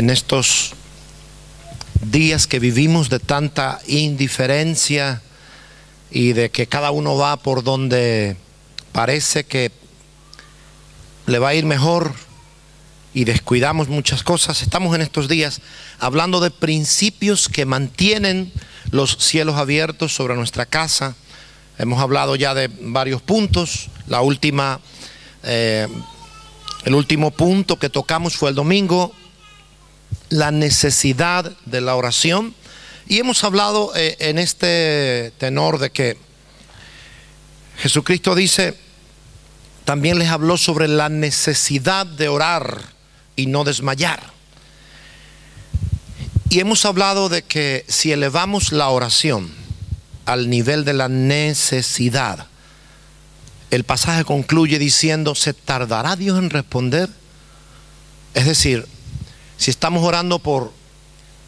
en estos días que vivimos de tanta indiferencia y de que cada uno va por donde parece que le va a ir mejor y descuidamos muchas cosas. Estamos en estos días hablando de principios que mantienen los cielos abiertos sobre nuestra casa. Hemos hablado ya de varios puntos. La última, eh, el último punto que tocamos fue el domingo, la necesidad de la oración. Y hemos hablado eh, en este tenor de que Jesucristo dice, también les habló sobre la necesidad de orar y no desmayar. Y hemos hablado de que si elevamos la oración al nivel de la necesidad, el pasaje concluye diciendo, ¿se tardará Dios en responder? Es decir, si estamos orando por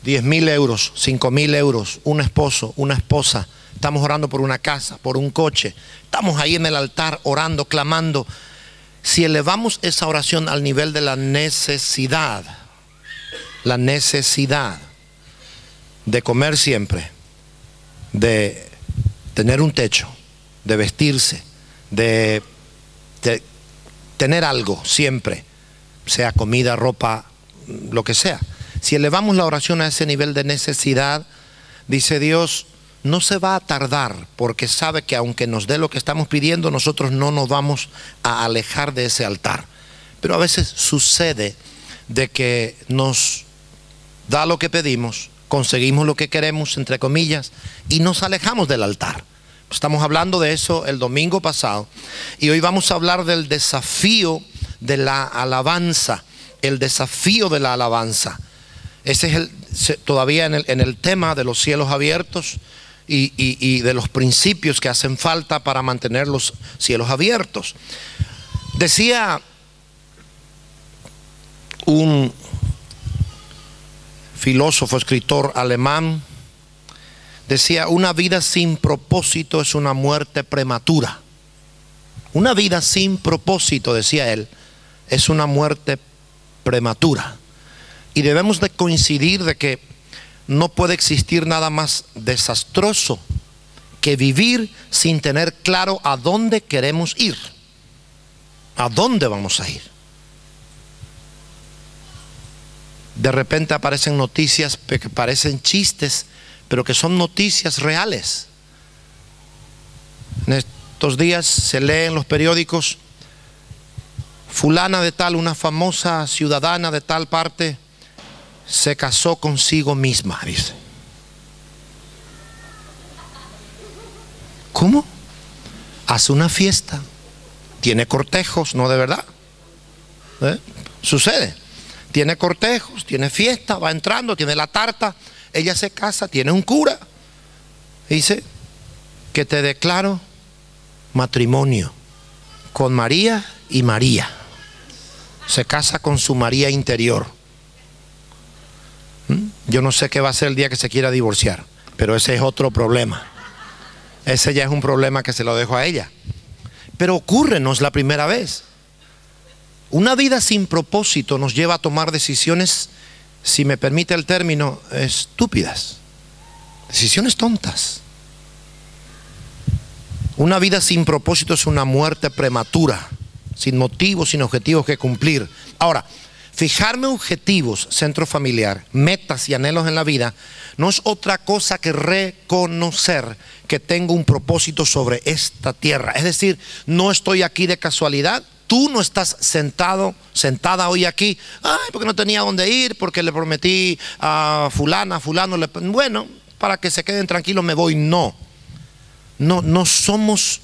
10 mil euros, 5 mil euros, un esposo, una esposa, estamos orando por una casa, por un coche, estamos ahí en el altar orando, clamando, si elevamos esa oración al nivel de la necesidad, la necesidad de comer siempre, de tener un techo, de vestirse, de, tener algo siempre, sea comida, ropa, lo que sea. Si elevamos la oración a ese nivel de necesidad, dice Dios, no se va a tardar porque sabe que aunque nos dé lo que estamos pidiendo, nosotros no nos vamos a alejar de ese altar. Pero a veces sucede de que nos da lo que pedimos, conseguimos lo que queremos, entre comillas, y nos alejamos del altar. Estamos hablando de eso el domingo pasado y hoy vamos a hablar del desafío de la alabanza, el desafío de la alabanza. Ese es el, todavía en el, en el tema de los cielos abiertos, y, de los principios que hacen falta para mantener los cielos abiertos. Decía un filósofo, escritor alemán, decía, una vida sin propósito es una muerte prematura. Una vida sin propósito, decía él, es una muerte prematura. Y debemos de coincidir de que no puede existir nada más desastroso que vivir sin tener claro a dónde queremos ir, a dónde vamos a ir. De repente aparecen noticias que parecen chistes, pero que son noticias reales. En estos días se lee en los periódicos, fulana de tal, una famosa ciudadana de tal parte, se casó consigo misma, dice. ¿Cómo? Hace una fiesta, tiene cortejos, no de verdad. ¿Eh? Sucede. Tiene cortejos, tiene fiesta, va entrando, tiene la tarta, ella se casa, tiene un cura. Dice que te declaro matrimonio con María y María. Se casa con su María interior. Yo no sé qué va a ser el día que se quiera divorciar, pero ese es otro problema. Ese ya es un problema que se lo dejo a ella. Pero ocurre, no es la primera vez. Una vida sin propósito nos lleva a tomar decisiones, si me permite el término, estúpidas. Decisiones tontas. Una vida sin propósito es una muerte prematura, sin motivos, sin objetivos que cumplir. Ahora, Fijarme objetivos, centro familiar, metas y anhelos en la vida, no es otra cosa que reconocer que tengo un propósito sobre esta tierra. Es decir, no estoy aquí de casualidad. Tú no estás sentado, sentada hoy aquí, ay, porque no tenía dónde ir, porque le prometí a fulana, a fulano, bueno, para que se queden tranquilos me voy. No, no, no somos,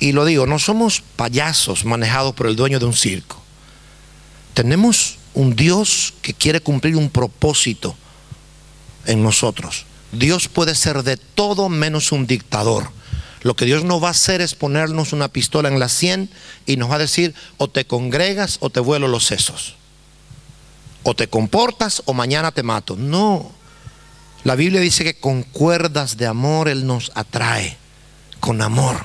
y lo digo, no somos payasos manejados por el dueño de un circo. Tenemos un Dios que quiere cumplir un propósito en nosotros. Dios puede ser de todo menos un dictador. Lo que Dios no va a hacer es ponernos una pistola en la sien y nos va a decir o te congregas o te vuelo los sesos. O te comportas o mañana te mato. No. La Biblia dice que con cuerdas de amor Él nos atrae. Con amor.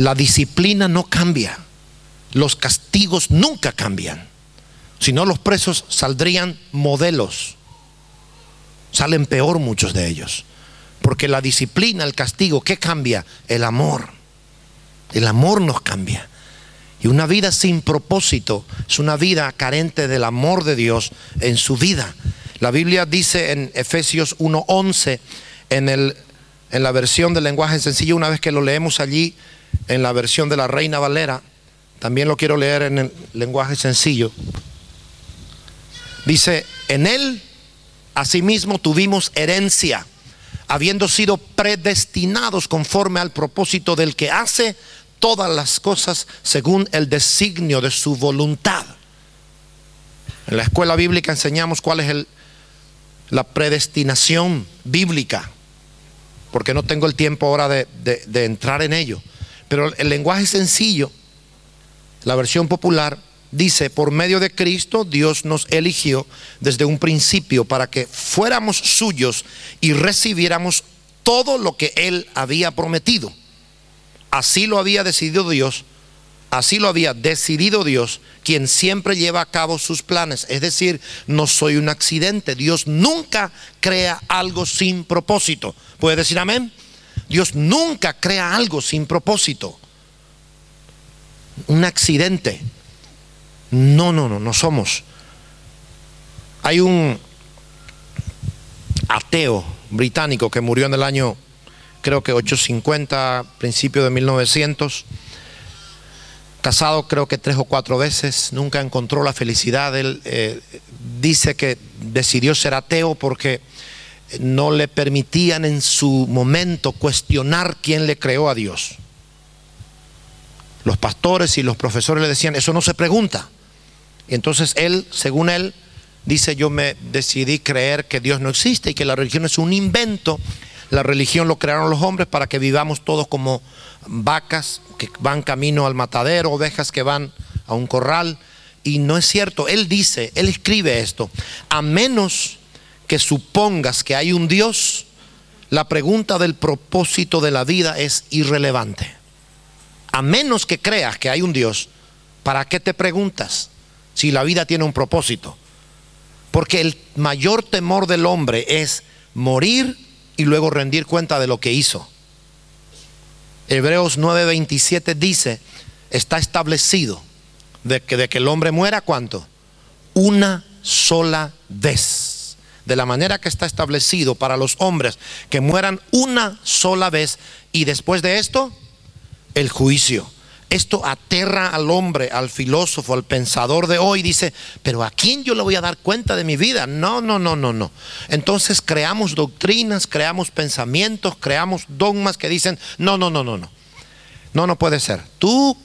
La disciplina no cambia. los castigos nunca cambian. Si no, los presos saldrían modelos. Salen peor muchos de ellos. Porque la disciplina, el castigo, ¿qué cambia? El amor. El amor nos cambia. Y una vida sin propósito es una vida carente del amor de Dios en su vida. La Biblia dice en Efesios 1:11, en, en la versión del lenguaje sencillo, una vez que lo leemos allí, en la versión de la Reina Valera, también lo quiero leer en el lenguaje sencillo. Dice, en él asimismo tuvimos herencia, habiendo sido predestinados conforme al propósito del que hace todas las cosas según el designio de su voluntad. En la escuela bíblica enseñamos cuál es el, la predestinación bíblica, porque no tengo el tiempo ahora de, de entrar en ello. Pero el lenguaje sencillo, la versión popular, dice, por medio de Cristo Dios nos eligió desde un principio para que fuéramos suyos y recibiéramos todo lo que Él había prometido. Así lo había decidido Dios, así lo había decidido Dios, quien siempre lleva a cabo sus planes. Es decir, no soy un accidente. Dios nunca crea algo sin propósito. ¿Puede decir amén? Dios nunca crea algo sin propósito. Un accidente. No, no, no, no somos. Hay un ateo británico que murió en el año creo que 850, principio de 1900. Casado creo que tres o cuatro veces, nunca encontró la felicidad. Él eh, dice que decidió ser ateo porque no le permitían en su momento cuestionar quién le creó a Dios. Los pastores y los profesores le decían, eso no se pregunta. Y entonces él, según él, dice, yo me decidí creer que Dios no existe y que la religión es un invento la religión lo crearon los hombres para que vivamos todos como vacas que van camino al matadero, ovejas que van a un corral. Y no es cierto. Él dice, él escribe esto. A menos que supongas que hay un Dios, la pregunta del propósito de la vida es irrelevante. A menos que creas que hay un Dios, ¿para qué te preguntas si la vida tiene un propósito? Porque el mayor temor del hombre es morir y luego rendir cuenta de lo que hizo. Hebreos 9:27 dice, está establecido de que, de que el hombre muera cuánto? Una sola vez. De la manera que está establecido para los hombres que mueran una sola vez y después de esto, el juicio. Esto aterra al hombre, al filósofo, al pensador de hoy. Dice, pero ¿a quién yo le voy a dar cuenta de mi vida? No, no, no, no, no. Entonces creamos doctrinas, creamos pensamientos, creamos dogmas que dicen, no, no, no, no, no. No, no puede ser. Tú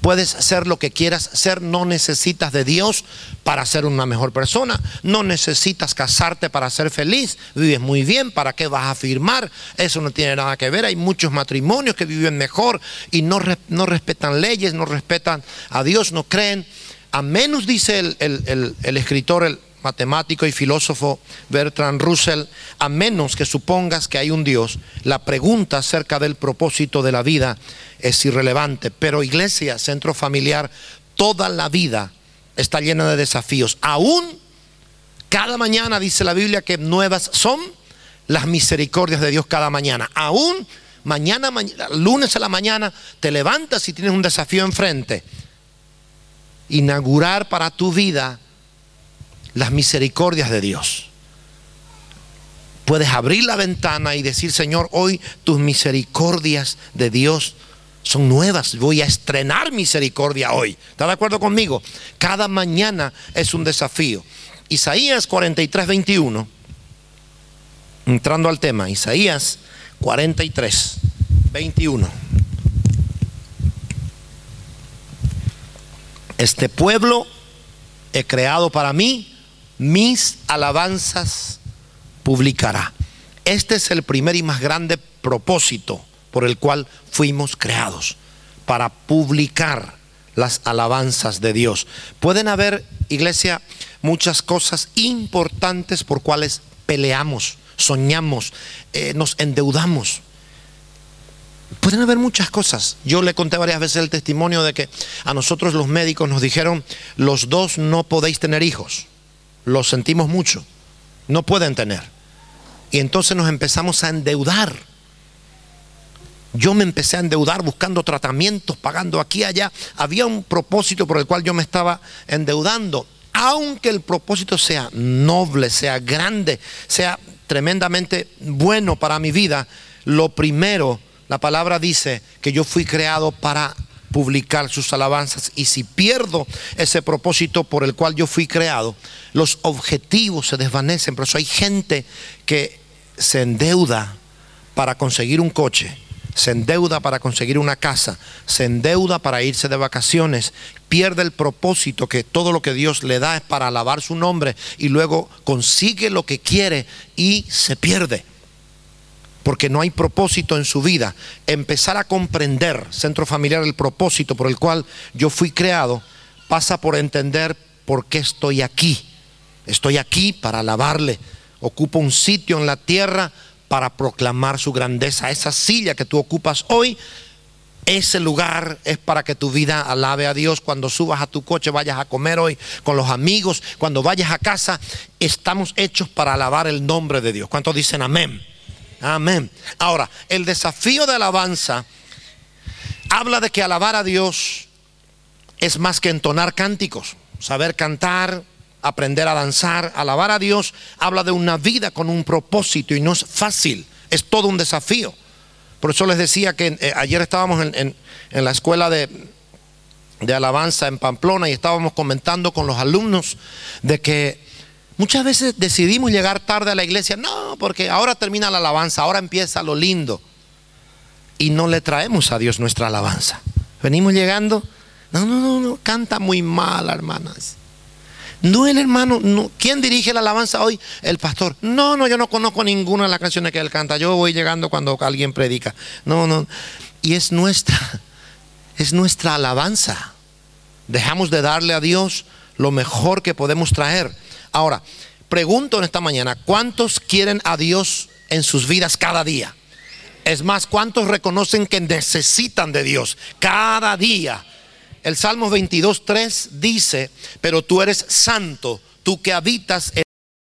Puedes ser lo que quieras ser, no necesitas de Dios para ser una mejor persona, no necesitas casarte para ser feliz, vives muy bien, ¿para qué vas a firmar? Eso no tiene nada que ver, hay muchos matrimonios que viven mejor y no, respetan leyes, no respetan a Dios, no creen, a menos dice el, el escritor, el matemático y filósofo Bertrand Russell, a menos que supongas que hay un Dios, la pregunta acerca del propósito de la vida es irrelevante. Pero iglesia, centro familiar, toda la vida está llena de desafíos. Aún cada mañana dice la Biblia que nuevas son las misericordias de Dios cada mañana. Aún mañana, lunes a la mañana, te levantas y tienes un desafío enfrente. Inaugurar para tu vida las misericordias de Dios. Puedes abrir la ventana y decir, Señor, hoy tus misericordias de Dios son nuevas. Voy a estrenar misericordia hoy. ¿Está de acuerdo conmigo? Cada mañana es un desafío. Isaías 43, 21. Entrando al tema, Isaías 43, 21. Este pueblo he creado para mí, mis alabanzas publicará. Este es el primer y más grande propósito por el cual fuimos creados, para publicar las alabanzas de Dios. Pueden haber, iglesia, muchas cosas importantes por cuales peleamos, soñamos, eh, nos endeudamos. Pueden haber muchas cosas. Yo le conté varias veces el testimonio de que a nosotros los médicos nos dijeron, los dos no podéis tener hijos. Lo sentimos mucho. No pueden tener. Y entonces nos empezamos a endeudar. Yo me empecé a endeudar buscando tratamientos, pagando aquí y allá. Había un propósito por el cual yo me estaba endeudando. Aunque el propósito sea noble, sea grande, sea tremendamente bueno para mi vida, lo primero la palabra dice que yo fui creado para publicar sus alabanzas y si pierdo ese propósito por el cual yo fui creado, los objetivos se desvanecen. Por eso hay gente que se endeuda para conseguir un coche, se endeuda para conseguir una casa, se endeuda para irse de vacaciones, pierde el propósito que todo lo que Dios le da es para alabar su nombre y luego consigue lo que quiere y se pierde porque no hay propósito en su vida, empezar a comprender, centro familiar, el propósito por el cual yo fui creado, pasa por entender por qué estoy aquí. Estoy aquí para alabarle. Ocupo un sitio en la tierra para proclamar su grandeza. Esa silla que tú ocupas hoy, ese lugar es para que tu vida alabe a Dios. Cuando subas a tu coche, vayas a comer hoy con los amigos, cuando vayas a casa, estamos hechos para alabar el nombre de Dios. ¿Cuántos dicen amén? Amén. Ahora, el desafío de alabanza habla de que alabar a Dios es más que entonar cánticos, saber cantar, aprender a danzar. Alabar a Dios habla de una vida con un propósito y no es fácil, es todo un desafío. Por eso les decía que eh, ayer estábamos en, la escuela de, de alabanza en Pamplona y estábamos comentando con los alumnos de que Muchas veces decidimos llegar tarde a la iglesia, no, porque ahora termina la alabanza, ahora empieza lo lindo. Y no le traemos a Dios nuestra alabanza. Venimos llegando, no, no, no, no, canta muy mal, hermanas. No el hermano, no. ¿quién dirige la alabanza hoy? El pastor. No, no, yo no conozco ninguna de las canciones que él canta. Yo voy llegando cuando alguien predica. No, no. Y es nuestra, es nuestra alabanza. Dejamos de darle a Dios lo mejor que podemos traer. Ahora, pregunto en esta mañana, ¿cuántos quieren a Dios en sus vidas cada día? Es más, ¿cuántos reconocen que necesitan de Dios cada día? El Salmo 22.3 dice, pero tú eres santo, tú que habitas en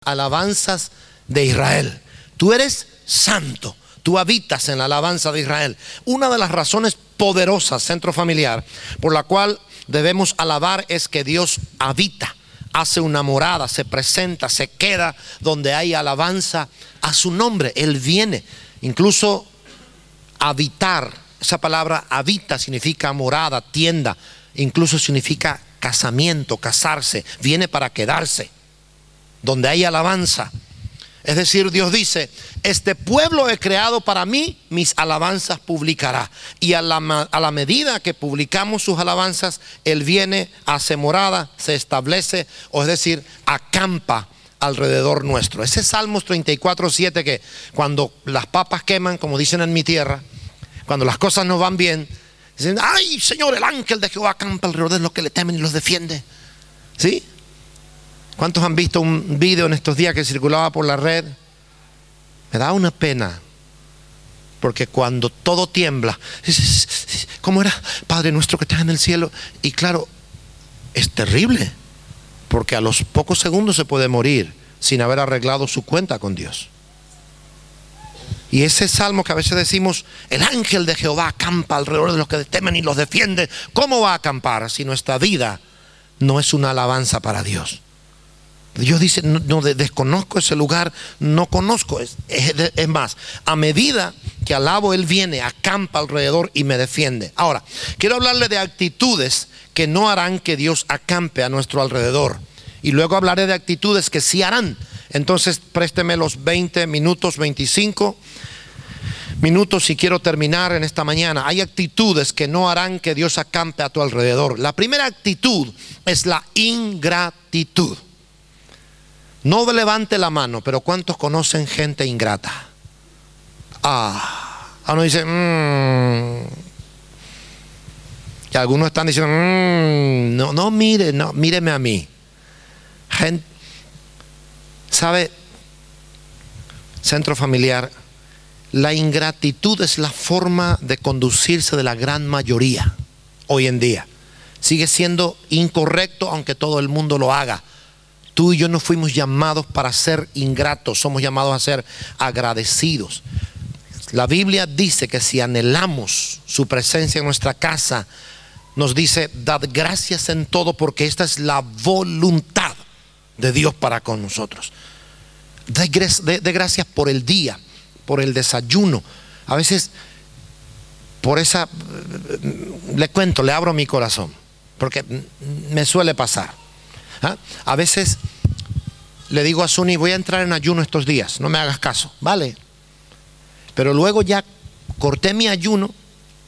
alabanzas de Israel. Tú eres santo, tú habitas en la alabanza de Israel. Una de las razones poderosas, centro familiar, por la cual debemos alabar es que Dios habita hace una morada, se presenta, se queda donde hay alabanza a su nombre. Él viene. Incluso habitar, esa palabra habita significa morada, tienda, incluso significa casamiento, casarse, viene para quedarse. Donde hay alabanza. Es decir, Dios dice, este pueblo he creado para mí, mis alabanzas publicará. Y a la, medida que publicamos sus alabanzas, Él viene, hace morada, se establece, o es decir, acampa alrededor nuestro. Ese Salmos 34, 7 que cuando las papas queman, como dicen en mi tierra, cuando las cosas no van bien, dicen, ay Señor, el ángel de Jehová acampa alrededor de los que le temen y los defiende. ¿Sí? ¿Cuántos han visto un video en estos días que circulaba por la red? Me da una pena. Porque cuando todo tiembla, ¿cómo era? Padre nuestro que estás en el cielo. Y claro, es terrible. Porque a los pocos segundos se puede morir sin haber arreglado su cuenta con Dios. Y ese salmo que a veces decimos, el ángel de Jehová acampa alrededor de los que temen y los defiende. ¿Cómo va a acampar si nuestra vida no es una alabanza para Dios? Dios dice, no, desconozco ese lugar, no conozco. Es, es, más, a medida que alabo, Él viene, acampa alrededor y me defiende. Ahora, quiero hablarle de actitudes que no harán que Dios acampe a nuestro alrededor. Y luego hablaré de actitudes que sí harán. Entonces, présteme los 20 minutos, 25 minutos si quiero terminar en esta mañana. Hay actitudes que no harán que Dios acampe a tu alrededor. La primera actitud es la ingratitud. No levante la mano, pero ¿cuántos conocen gente ingrata? Ah, uno dice, mmm. Y algunos están diciendo, mmm, no, no mire, no, míreme a mí. Gente, ¿sabe? Centro familiar, La ingratitud es la forma de conducirse de la gran mayoría hoy en día. Sigue siendo incorrecto aunque todo el mundo lo haga. Tú y yo no fuimos llamados para ser ingratos, somos llamados a ser agradecidos. La Biblia dice que si anhelamos su presencia en nuestra casa, nos dice, dad gracias en todo porque esta es la voluntad de Dios para con nosotros. De, gracias por el día, por el desayuno. A veces, por esa, le cuento, le abro mi corazón, porque me suele pasar. ¿Ah? A veces le digo a Suni, voy a entrar en ayuno estos días, no me hagas caso, ¿vale? Pero luego ya corté mi ayuno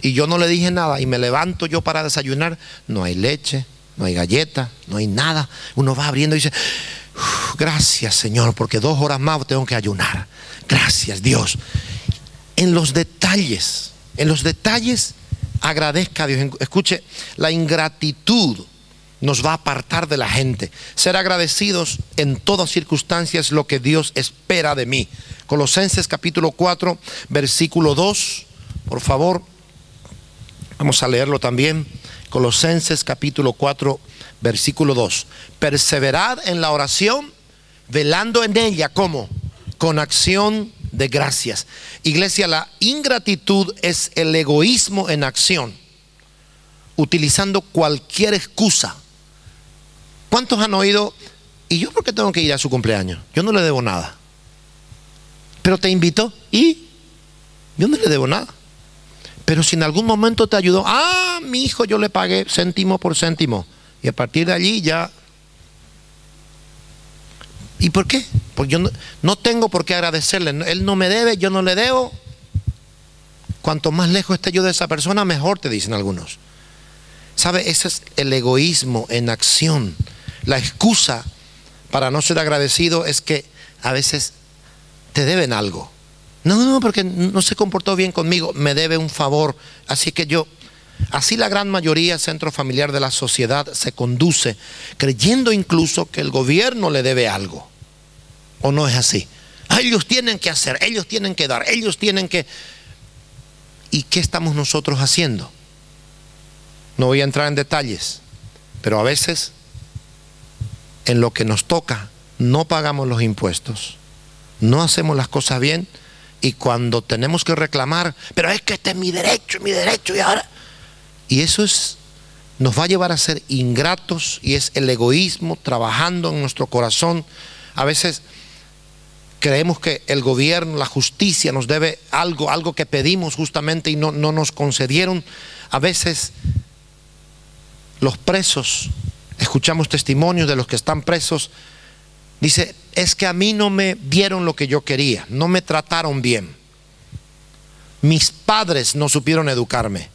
y yo no le dije nada y me levanto yo para desayunar, no hay leche, no hay galleta, no hay nada. Uno va abriendo y dice, gracias Señor, porque dos horas más tengo que ayunar. Gracias Dios. En los detalles, en los detalles agradezca a Dios. Escuche, la ingratitud nos va a apartar de la gente. Ser agradecidos en todas circunstancias es lo que Dios espera de mí. Colosenses capítulo 4, versículo 2, por favor. Vamos a leerlo también. Colosenses capítulo 4, versículo 2. Perseverad en la oración, velando en ella como con acción de gracias. Iglesia, la ingratitud es el egoísmo en acción, utilizando cualquier excusa. ¿Cuántos han oído? ¿Y yo por qué tengo que ir a su cumpleaños? Yo no le debo nada. Pero te invitó y yo no le debo nada. Pero si en algún momento te ayudó, ah, mi hijo yo le pagué céntimo por céntimo. Y a partir de allí ya... ¿Y por qué? Porque yo no, tengo por qué agradecerle. Él no me debe, yo no le debo. Cuanto más lejos esté yo de esa persona, mejor te dicen algunos. ¿Sabe? Ese es el egoísmo en acción. La excusa para no ser agradecido es que a veces te deben algo. No, no, porque no se comportó bien conmigo, me debe un favor. Así que yo, así la gran mayoría centro familiar de la sociedad se conduce, creyendo incluso que el gobierno le debe algo. ¿O no es así? Ellos tienen que hacer, ellos tienen que dar, ellos tienen que... ¿Y qué estamos nosotros haciendo? No voy a entrar en detalles, pero a veces en lo que nos toca no pagamos los impuestos, no hacemos las cosas bien y cuando tenemos que reclamar, pero es que este es mi derecho, mi derecho y ahora... Y eso es, nos va a llevar a ser ingratos y es el egoísmo trabajando en nuestro corazón. A veces creemos que el gobierno, la justicia nos debe algo, algo que pedimos justamente y no, no nos concedieron. A veces los presos, escuchamos testimonios de los que están presos, dice, es que a mí no me dieron lo que yo quería, no me trataron bien. Mis padres no supieron educarme.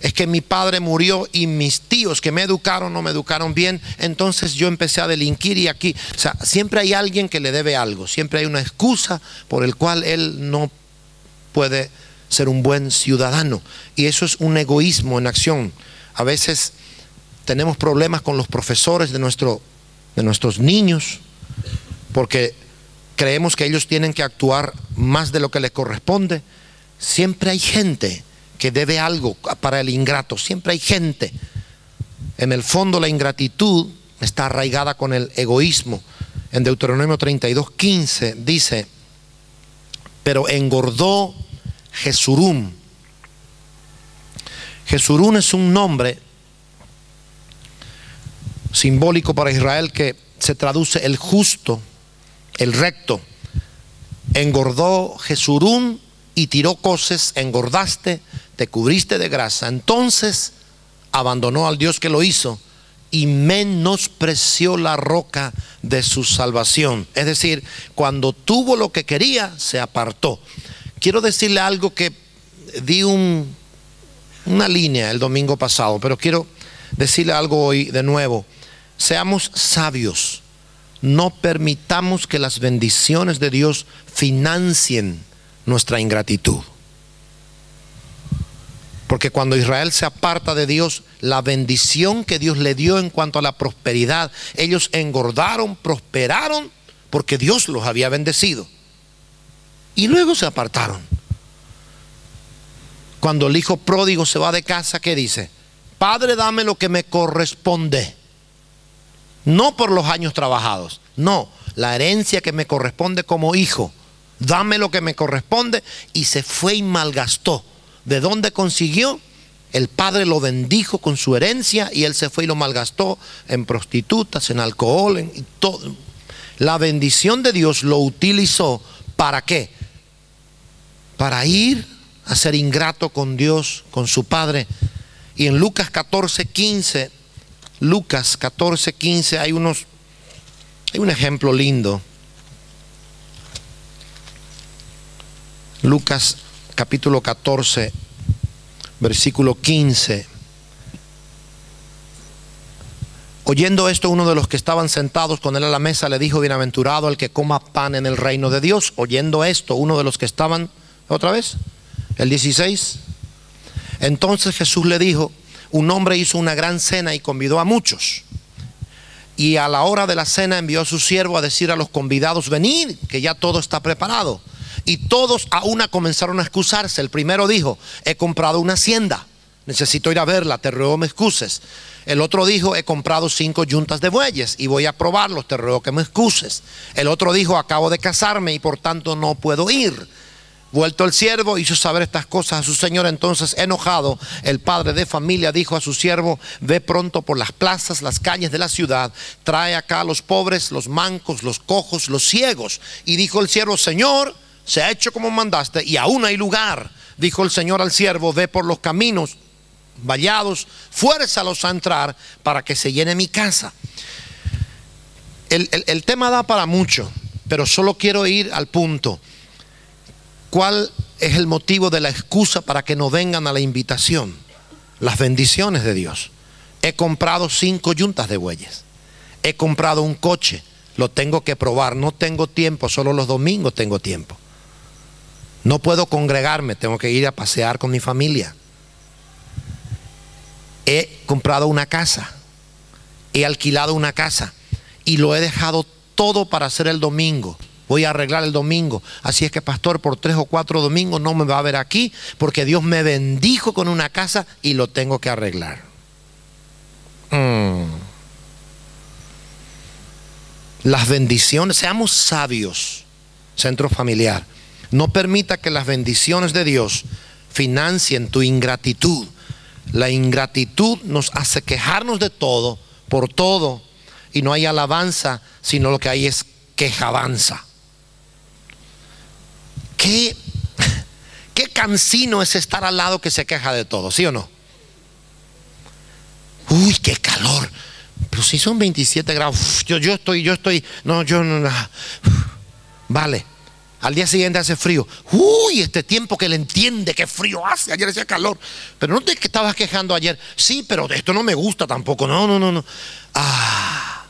Es que mi padre murió y mis tíos que me educaron no me educaron bien, entonces yo empecé a delinquir y aquí, o sea, siempre hay alguien que le debe algo, siempre hay una excusa por el cual él no puede ser un buen ciudadano. Y eso es un egoísmo en acción. A veces tenemos problemas con los profesores de, nuestro, de nuestros niños, porque creemos que ellos tienen que actuar más de lo que les corresponde. Siempre hay gente que debe algo para el ingrato, siempre hay gente. En el fondo la ingratitud está arraigada con el egoísmo. En Deuteronomio 32, 15 dice, pero engordó Jesurum. Jesurum es un nombre simbólico para Israel que se traduce el justo el recto, engordó Jesurún y tiró coces, engordaste, te cubriste de grasa. Entonces abandonó al Dios que lo hizo y menospreció la roca de su salvación. Es decir, cuando tuvo lo que quería, se apartó. Quiero decirle algo que di un, una línea el domingo pasado, pero quiero decirle algo hoy de nuevo. Seamos sabios no permitamos que las bendiciones de Dios financien nuestra ingratitud. Porque cuando Israel se aparta de Dios, la bendición que Dios le dio en cuanto a la prosperidad, ellos engordaron, prosperaron, porque Dios los había bendecido. Y luego se apartaron. Cuando el hijo pródigo se va de casa, ¿qué dice? Padre, dame lo que me corresponde. No por los años trabajados, no, la herencia que me corresponde como hijo. Dame lo que me corresponde. Y se fue y malgastó. ¿De dónde consiguió? El padre lo bendijo con su herencia y él se fue y lo malgastó en prostitutas, en alcohol, en todo. La bendición de Dios lo utilizó para qué? Para ir a ser ingrato con Dios, con su padre. Y en Lucas 14, 15, Lucas 14, 15 hay unos, hay un ejemplo lindo. Lucas capítulo 14, versículo 15. Oyendo esto, uno de los que estaban sentados con él a la mesa le dijo, bienaventurado el que coma pan en el reino de Dios. Oyendo esto, uno de los que estaban, otra vez, el 16. Entonces Jesús le dijo, un hombre hizo una gran cena y convidó a muchos. Y a la hora de la cena envió a su siervo a decir a los convidados, venid, que ya todo está preparado. Y todos a una comenzaron a excusarse. El primero dijo, he comprado una hacienda, necesito ir a verla, te ruego me excuses. El otro dijo, he comprado cinco yuntas de bueyes y voy a probarlos, te ruego que me excuses. El otro dijo, acabo de casarme y por tanto no puedo ir. Vuelto el siervo, hizo saber estas cosas a su señor. Entonces, enojado, el padre de familia dijo a su siervo: Ve pronto por las plazas, las calles de la ciudad, trae acá a los pobres, los mancos, los cojos, los ciegos. Y dijo el siervo: Señor, se ha hecho como mandaste y aún hay lugar. Dijo el Señor al siervo, ve por los caminos vallados, fuérzalos a entrar para que se llene mi casa. El, el tema da para mucho, pero solo quiero ir al punto. ¿Cuál es el motivo de la excusa para que no vengan a la invitación? Las bendiciones de Dios. He comprado cinco yuntas de bueyes. He comprado un coche. Lo tengo que probar. No tengo tiempo. Solo los domingos tengo tiempo. No puedo congregarme, tengo que ir a pasear con mi familia. He comprado una casa, he alquilado una casa y lo he dejado todo para hacer el domingo. Voy a arreglar el domingo. Así es que, pastor, por tres o cuatro domingos no me va a ver aquí porque Dios me bendijo con una casa y lo tengo que arreglar. Mm. Las bendiciones, seamos sabios, centro familiar. No permita que las bendiciones de Dios financien tu ingratitud. La ingratitud nos hace quejarnos de todo, por todo, y no hay alabanza, sino lo que hay es quejabanza. ¿Qué, qué cansino es estar al lado que se queja de todo, ¿sí o no? Uy, qué calor. Pero si son 27 grados, yo, yo estoy, yo estoy, no, yo no, vale. Al día siguiente hace frío. Uy, este tiempo que le entiende qué frío hace. Ayer hacía calor. Pero no te estabas quejando ayer. Sí, pero esto no me gusta tampoco. No, no, no, no. Ah.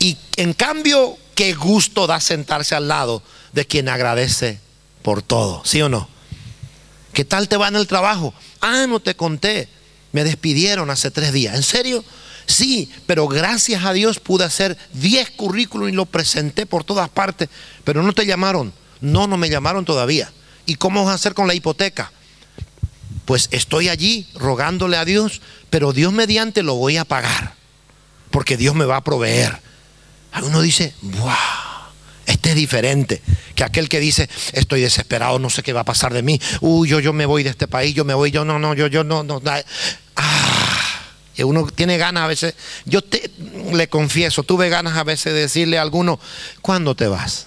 Y en cambio, qué gusto da sentarse al lado de quien agradece por todo. ¿Sí o no? ¿Qué tal te va en el trabajo? Ah, no te conté. Me despidieron hace tres días. ¿En serio? Sí, pero gracias a Dios pude hacer 10 currículos y lo presenté por todas partes, pero no te llamaron. No, no me llamaron todavía. ¿Y cómo vas a hacer con la hipoteca? Pues estoy allí rogándole a Dios, pero Dios mediante lo voy a pagar, porque Dios me va a proveer. Uno dice, wow, es diferente que aquel que dice, estoy desesperado, no sé qué va a pasar de mí. Uy, yo, yo me voy de este país, yo me voy, yo no, no, yo, yo no, no. Ah, y uno tiene ganas a veces, yo te, le confieso, tuve ganas a veces de decirle a alguno, ¿cuándo te vas?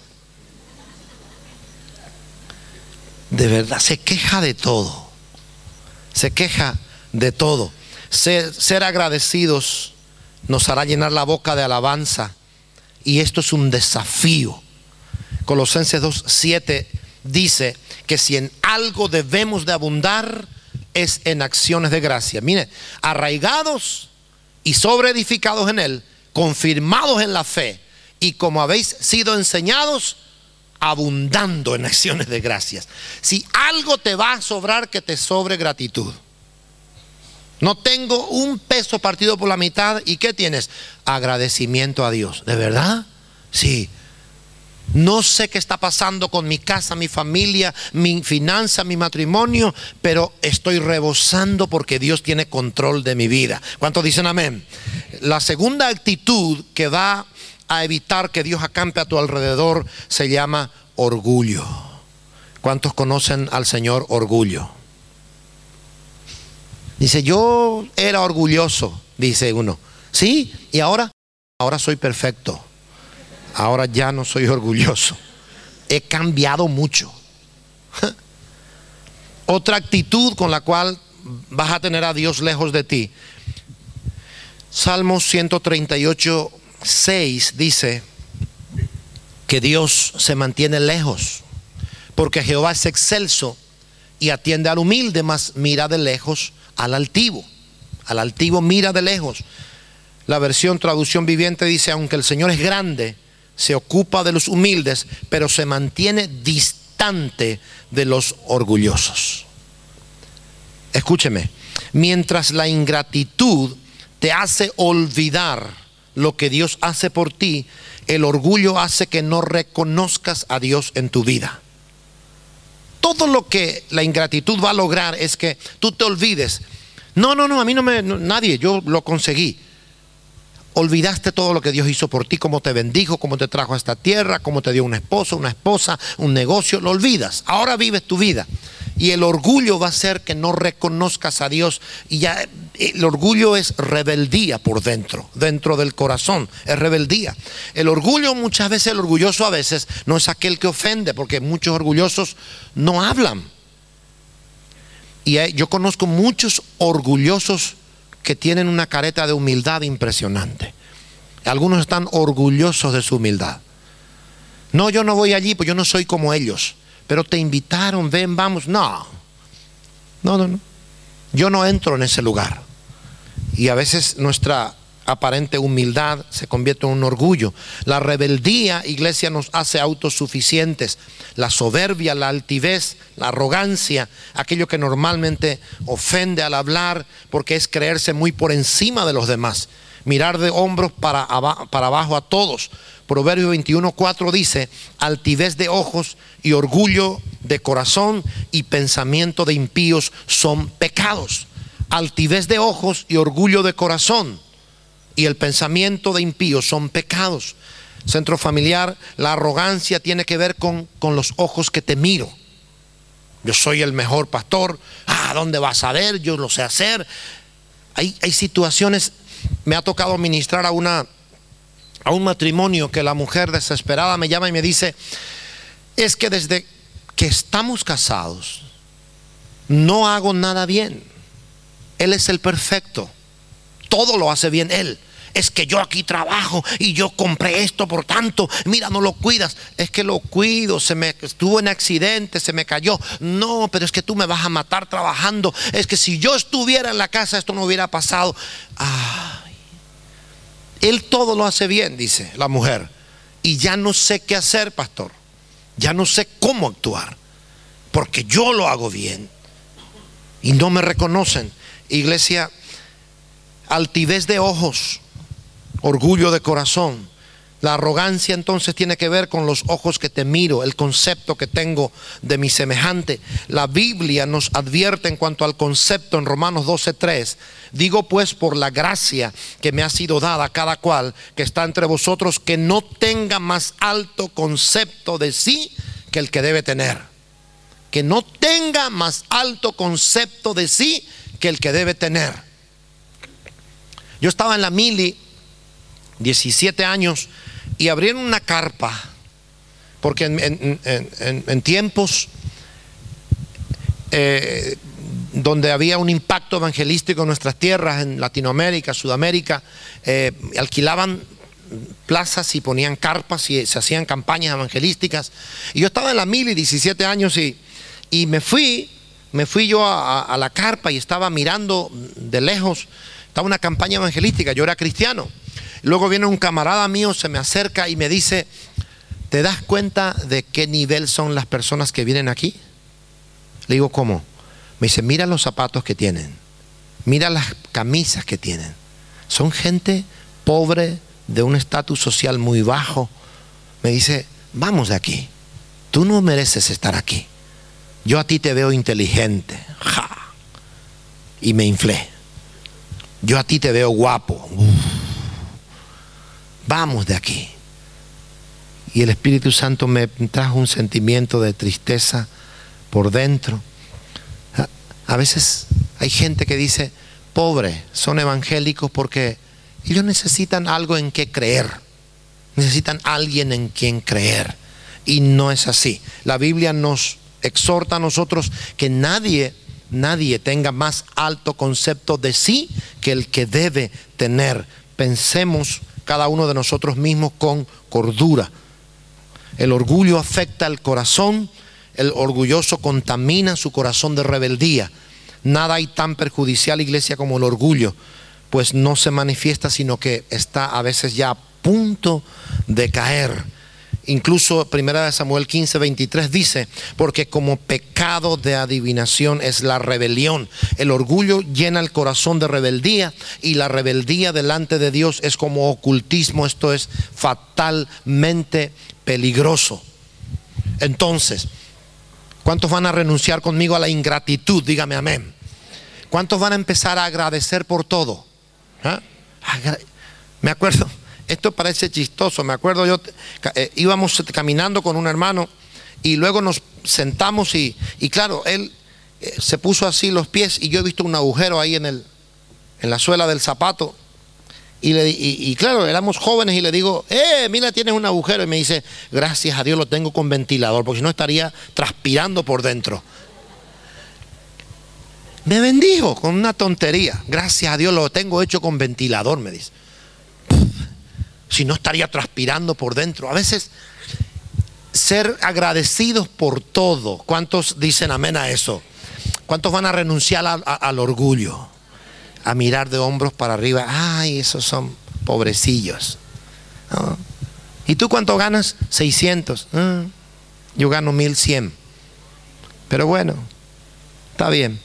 de verdad se queja de todo. Se queja de todo. Ser, agradecidos nos hará llenar la boca de alabanza. Y esto es un desafío. Colosenses 2.7 dice que si en algo debemos de abundar es en acciones de gracia. Mire, arraigados y sobreedificados en Él, confirmados en la fe y como habéis sido enseñados, abundando en acciones de gracias. Si algo te va a sobrar, que te sobre gratitud. No tengo un peso partido por la mitad. ¿Y qué tienes? Agradecimiento a Dios. ¿De verdad? Sí. No sé qué está pasando con mi casa, mi familia, mi finanza, mi matrimonio, pero estoy rebosando porque Dios tiene control de mi vida. ¿Cuántos dicen amén? La segunda actitud que va a evitar que Dios acampe a tu alrededor se llama orgullo. ¿Cuántos conocen al Señor orgullo? Dice, yo era orgulloso, dice uno. Sí, y ahora, ahora soy perfecto. Ahora ya no soy orgulloso. He cambiado mucho. Otra actitud con la cual vas a tener a Dios lejos de ti. Salmos 138, 6 dice que Dios se mantiene lejos, porque Jehová es excelso y atiende al humilde, mas mira de lejos al altivo. Al altivo mira de lejos. La versión traducción viviente dice, aunque el Señor es grande, se ocupa de los humildes, pero se mantiene distante de los orgullosos. Escúcheme, mientras la ingratitud te hace olvidar lo que Dios hace por ti, el orgullo hace que no reconozcas a Dios en tu vida todo lo que la ingratitud va a lograr es que tú te olvides. No, no, no, a mí no me, nadie, yo lo conseguí. Olvidaste todo lo que Dios hizo por ti, cómo te bendijo, cómo te trajo a esta tierra, cómo te dio un esposo, una esposa, un negocio, lo olvidas. Ahora vives tu vida. Y el orgullo va a ser que no reconozcas a Dios. Y ya el orgullo es rebeldía por dentro, dentro del corazón, es rebeldía. El orgullo muchas veces, el orgulloso a veces no es aquel que ofende, porque muchos orgullosos no hablan. Y yo conozco muchos orgullosos que tienen una careta de humildad impresionante. Algunos están orgullosos de su humildad. No, yo no voy allí, pues yo no soy como ellos pero te invitaron, ven, vamos. No, no, no, no. Yo no entro en ese lugar. Y a veces nuestra aparente humildad se convierte en un orgullo. La rebeldía, iglesia, nos hace autosuficientes. La soberbia, la altivez, la arrogancia, aquello que normalmente ofende al hablar, porque es creerse muy por encima de los demás. Mirar de hombros para, para abajo a todos. Proverbio 21.4 dice, altivez de ojos y orgullo de corazón y pensamiento de impíos son pecados. Altivez de ojos y orgullo de corazón y el pensamiento de impíos son pecados. Centro familiar, la arrogancia tiene que ver con, con los ojos que te miro. Yo soy el mejor pastor. Ah, ¿dónde vas a ver? Yo lo sé hacer. Hay, hay situaciones, me ha tocado ministrar a una a un matrimonio que la mujer desesperada me llama y me dice, es que desde que estamos casados, no hago nada bien. Él es el perfecto. Todo lo hace bien Él. Es que yo aquí trabajo y yo compré esto, por tanto, mira, no lo cuidas. Es que lo cuido, se me estuvo en accidente, se me cayó. No, pero es que tú me vas a matar trabajando. Es que si yo estuviera en la casa, esto no hubiera pasado. Ah, él todo lo hace bien, dice la mujer. Y ya no sé qué hacer, pastor. Ya no sé cómo actuar. Porque yo lo hago bien. Y no me reconocen. Iglesia, altivez de ojos, orgullo de corazón la arrogancia entonces tiene que ver con los ojos que te miro, el concepto que tengo de mi semejante. La Biblia nos advierte en cuanto al concepto en Romanos 12:3. Digo pues por la gracia que me ha sido dada cada cual que está entre vosotros que no tenga más alto concepto de sí que el que debe tener. Que no tenga más alto concepto de sí que el que debe tener. Yo estaba en la mili 17 años y abrieron una carpa, porque en, tiempos eh, donde había un impacto evangelístico en nuestras tierras, en Latinoamérica, Sudamérica, eh, alquilaban plazas y ponían carpas y se hacían campañas evangelísticas. Y yo estaba en la mil y 17 años y, y me fui, me fui yo a, la carpa y estaba mirando de lejos, estaba una campaña evangelística, yo era cristiano. Luego viene un camarada mío, se me acerca y me dice, ¿te das cuenta de qué nivel son las personas que vienen aquí? Le digo, ¿cómo? Me dice, mira los zapatos que tienen, mira las camisas que tienen. Son gente pobre, de un estatus social muy bajo. Me dice, vamos de aquí. Tú no mereces estar aquí. Yo a ti te veo inteligente. Ja. Y me inflé. Yo a ti te veo guapo. Vamos de aquí. Y el Espíritu Santo me trajo un sentimiento de tristeza por dentro. A veces hay gente que dice, pobre, son evangélicos porque ellos necesitan algo en que creer. Necesitan alguien en quien creer. Y no es así. La Biblia nos exhorta a nosotros que nadie, nadie tenga más alto concepto de sí que el que debe tener. Pensemos cada uno de nosotros mismos con cordura. El orgullo afecta el corazón, el orgulloso contamina su corazón de rebeldía. Nada hay tan perjudicial, iglesia, como el orgullo, pues no se manifiesta, sino que está a veces ya a punto de caer Incluso 1 Samuel 15, 23 dice, porque como pecado de adivinación es la rebelión. El orgullo llena el corazón de rebeldía y la rebeldía delante de Dios es como ocultismo. Esto es fatalmente peligroso. Entonces, ¿cuántos van a renunciar conmigo a la ingratitud? Dígame amén. ¿Cuántos van a empezar a agradecer por todo? ¿Ah? Me acuerdo esto parece chistoso. Me acuerdo yo, eh, íbamos caminando con un hermano y luego nos sentamos y, claro, él eh, se puso así los pies y yo he visto un agujero ahí en, el, en la suela del zapato. Y, le, y, claro, éramos jóvenes y le digo, eh, mira, tienes un agujero. Y me dice, gracias a Dios lo tengo con ventilador, porque si no estaría transpirando por dentro. Me bendijo con una tontería. Gracias a Dios lo tengo hecho con ventilador, me dice si no estaría transpirando por dentro. A veces ser agradecidos por todo. ¿Cuántos dicen amén a eso? ¿Cuántos van a renunciar al orgullo? A mirar de hombros para arriba. Ay, esos son pobrecillos. ¿Y tú cuánto ganas? 600. Ah, yo gano 1100. Pero bueno, está bien.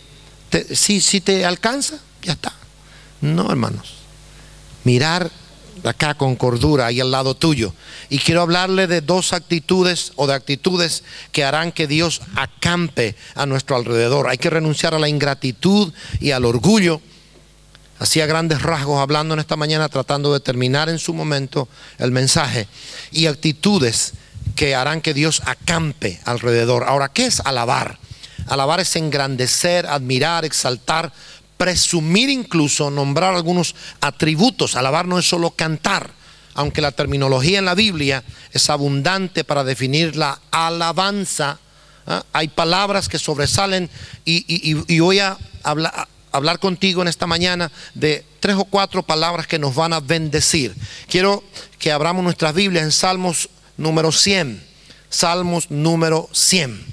si, si te alcanza, ya está. No, hermanos. Mirar acá con cordura ahí al lado tuyo. Y quiero hablarle de dos actitudes o de actitudes que harán que Dios acampe a nuestro alrededor. Hay que renunciar a la ingratitud y al orgullo. Hacía grandes rasgos hablando en esta mañana, tratando de terminar en su momento el mensaje. Y actitudes que harán que Dios acampe alrededor. Ahora, ¿qué es alabar? Alabar es engrandecer, admirar, exaltar presumir incluso, nombrar algunos atributos. Alabar no es solo cantar, aunque la terminología en la Biblia es abundante para definir la alabanza. ¿ah? Hay palabras que sobresalen y, voy a hablar, hablar contigo en esta mañana de tres o cuatro palabras que nos van a bendecir. Quiero que abramos nuestras Biblias en Salmos número 100. Salmos número 100,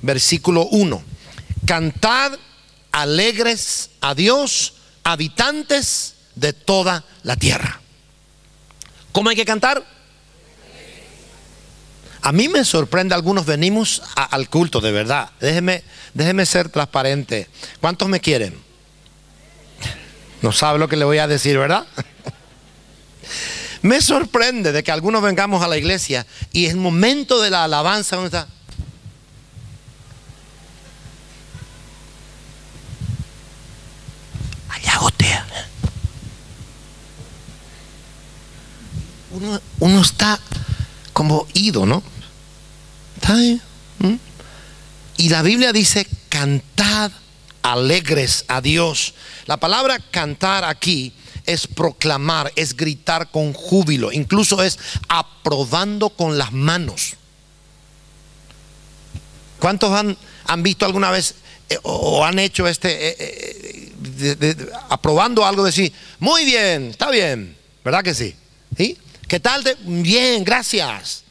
versículo 1. Cantad alegres a Dios, habitantes de toda la tierra. ¿Cómo hay que cantar? A mí me sorprende, algunos venimos al culto, de verdad. Déjeme, déjeme ser transparente. ¿Cuántos me quieren? No sabe lo que le voy a decir, ¿verdad? me sorprende de que algunos vengamos a la iglesia y el momento de la alabanza, ¿dónde está? Uno, está como ido, ¿no? ¿Mm? Y la Biblia dice, cantad alegres a Dios. La palabra cantar aquí es proclamar, es gritar con júbilo, incluso es aprobando con las manos. ¿Cuántos han, han visto alguna vez eh, o han hecho este, eh, eh, aprobando algo, decir, muy bien, está bien, ¿verdad que sí? ¿Sí? ¿Qué tal? Bien, gracias.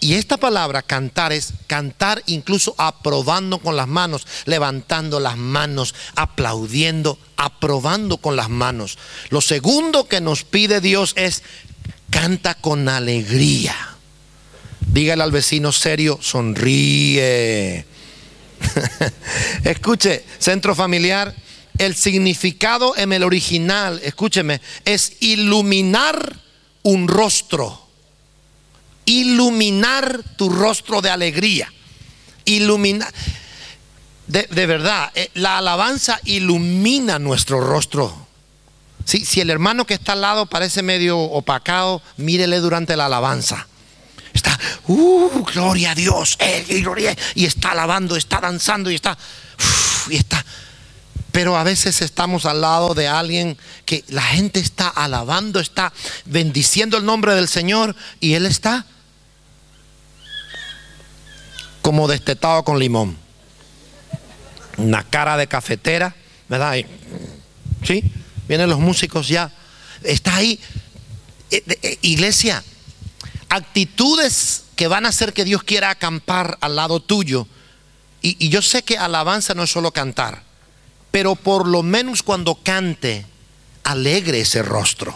Y esta palabra cantar es cantar incluso aprobando con las manos, levantando las manos, aplaudiendo, aprobando con las manos. Lo segundo que nos pide Dios es canta con alegría. Dígale al vecino serio, sonríe. Escuche, centro familiar, el significado en el original, escúcheme, es iluminar un rostro. iluminar tu rostro de alegría. Iluminar. De, verdad, eh, la alabanza ilumina nuestro rostro. si el hermano que está al lado parece medio opacado, mírele durante la alabanza. Está, uh, gloria a Dios, eh, y está alabando, está danzando y está, y está. Pero a veces estamos al lado de alguien que la gente está alabando, está bendiciendo el nombre del Señor y él está como destetado con limón. Una cara de cafetera, ¿verdad? ¿Sí? Vienen los músicos ya. Está ahí. Eh, eh, iglesia, actitudes que van a hacer que Dios quiera acampar al lado tuyo. Y, y yo sé que alabanza no es solo cantar, pero por lo menos cuando cante, alegre ese rostro.